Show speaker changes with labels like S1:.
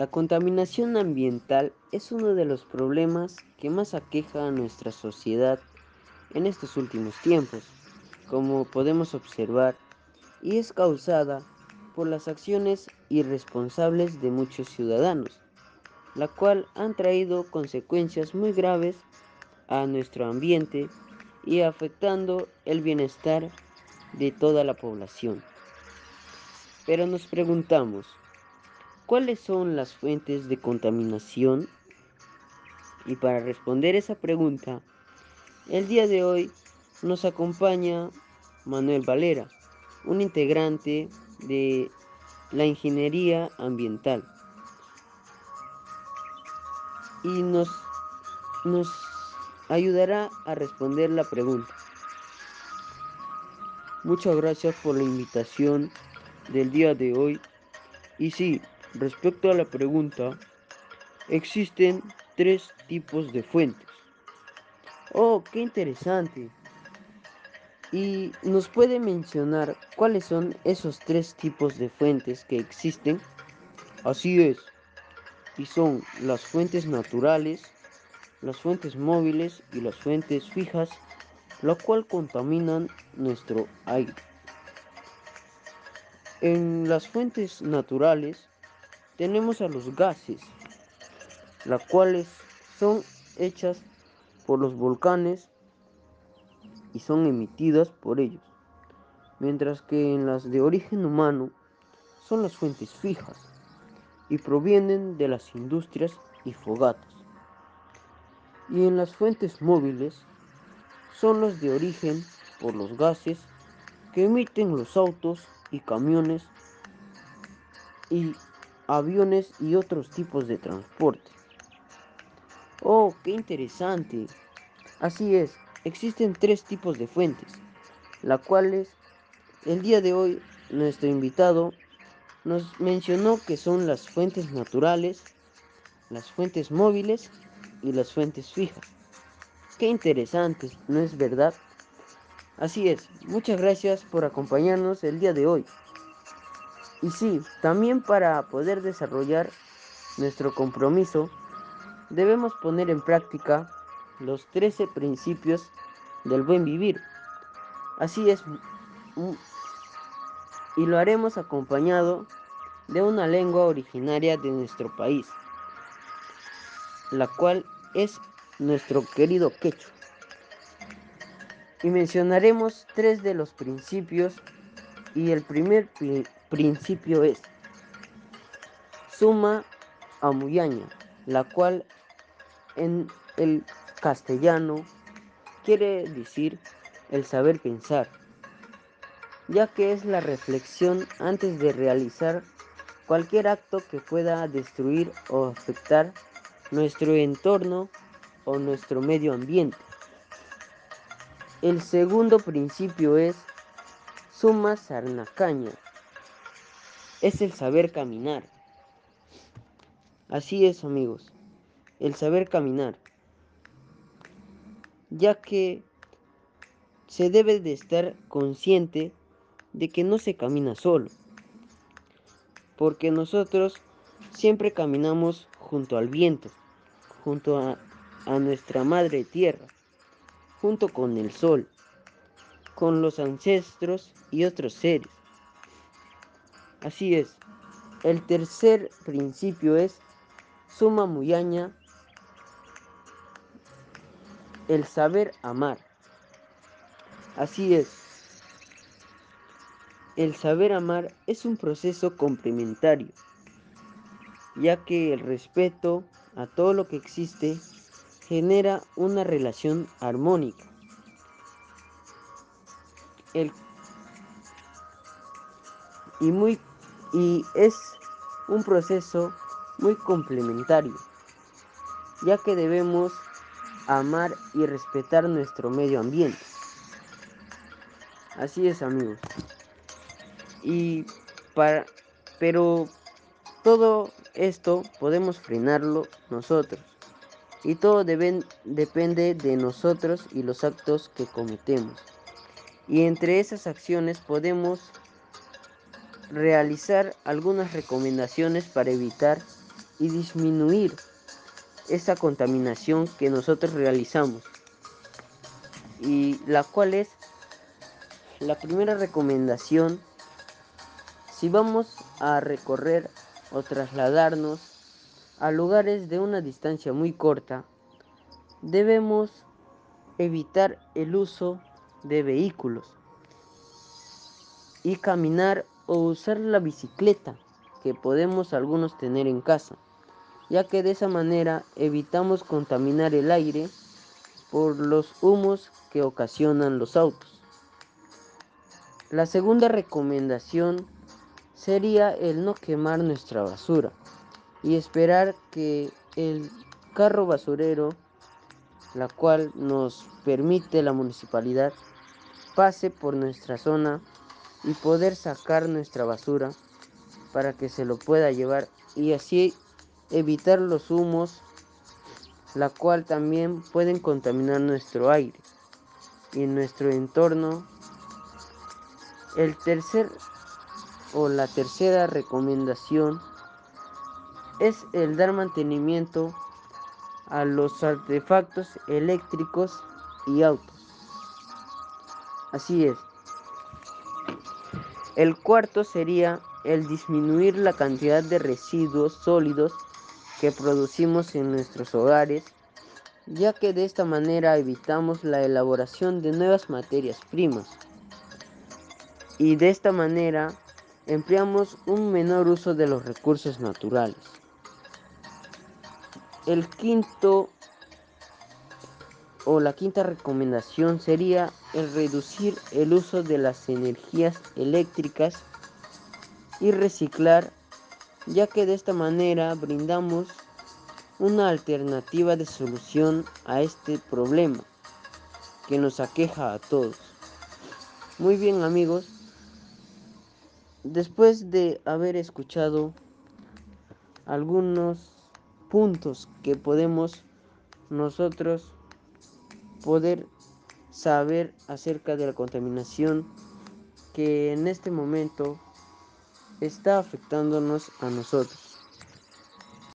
S1: La contaminación ambiental es uno de los problemas que más aqueja a nuestra sociedad en estos últimos tiempos, como podemos observar, y es causada por las acciones irresponsables de muchos ciudadanos, la cual han traído consecuencias muy graves a nuestro ambiente y afectando el bienestar de toda la población. Pero nos preguntamos, ¿cuáles son las fuentes de contaminación? Y para responder esa pregunta, el día de hoy nos acompaña Manuel Valera, un integrante de la ingeniería ambiental. Y nos, nos ayudará a responder la pregunta. Muchas gracias por la invitación del día de hoy. Y sí, respecto a la pregunta, existen tres tipos de fuentes. Oh, qué interesante. ¿Y nos puede mencionar cuáles son esos tres tipos de fuentes que existen? Así es. Y son las fuentes naturales, las fuentes móviles y las fuentes fijas, lo cual contaminan nuestro aire. En las fuentes naturales tenemos a los gases, las cuales son hechas por los volcanes y son emitidas por ellos, mientras que en las de origen humano son las fuentes fijas y provienen de las industrias y fogatas. Y en las fuentes móviles son las de origen por los gases que emiten los autos y camiones y aviones y otros tipos de transporte. Oh, qué interesante. Así es, Existen tres tipos de fuentes, las cuales el día de hoy nuestro invitado nos mencionó que son las fuentes naturales, las fuentes móviles y las fuentes fijas. Qué interesantes, ¿no es verdad? Así es, muchas gracias por acompañarnos el día de hoy. Y sí, también para poder desarrollar nuestro compromiso, debemos poner en práctica los 13 principios del buen vivir. Así es, y lo haremos acompañado de una lengua originaria de nuestro país, la cual es nuestro querido quechua. Y mencionaremos tres de los principios y el primer principio es suma amuyaña, la cual en el castellano quiere decir el saber pensar, ya que es la reflexión antes de realizar cualquier acto que pueda destruir o afectar nuestro entorno o nuestro medio ambiente. El segundo principio es suma sarnacaña, es el saber caminar. Así es amigos, el saber caminar ya que se debe de estar consciente de que no se camina solo, porque nosotros siempre caminamos junto al viento, junto a, a nuestra madre tierra, junto con el sol, con los ancestros y otros seres. Así es. El tercer principio es suma muyaña el saber amar. Así es. El saber amar es un proceso complementario, ya que el respeto a todo lo que existe genera una relación armónica. y, muy, y es un proceso muy complementario, ya que debemos amar y respetar nuestro medio ambiente. Así es, amigos. Y para pero todo esto podemos frenarlo nosotros. Y todo depende de nosotros y los actos que cometemos. Y entre esas acciones podemos realizar algunas recomendaciones para evitar y disminuir esa contaminación que nosotros realizamos. Y la cual es la primera recomendación si vamos a recorrer o trasladarnos a lugares de una distancia muy corta debemos evitar el uso de vehículos y caminar o usar la bicicleta que podemos algunos tener en casa, ya que de esa manera evitamos contaminar el aire por los humos que ocasionan los autos. La segunda recomendación sería el no quemar nuestra basura y esperar que el carro basurero, la cual nos permite la municipalidad, pase por nuestra zona y poder sacar nuestra basura para que se lo pueda llevar y así evitar los humos, la cual también pueden contaminar nuestro aire y nuestro entorno. El tercer o la tercera recomendación es el dar mantenimiento a los artefactos eléctricos y autos. Así es. El cuarto sería el disminuir la cantidad de residuos sólidos que producimos en nuestros hogares, ya que de esta manera evitamos la elaboración de nuevas materias primas. Y de esta manera empleamos un menor uso de los recursos naturales. El quinto o la quinta recomendación sería el reducir el uso de las energías eléctricas y reciclar, ya que de esta manera brindamos una alternativa de solución a este problema que nos aqueja a todos. Muy bien amigos, después de haber escuchado algunos puntos que podemos nosotros poder saber acerca de la contaminación que en este momento está afectándonos a nosotros.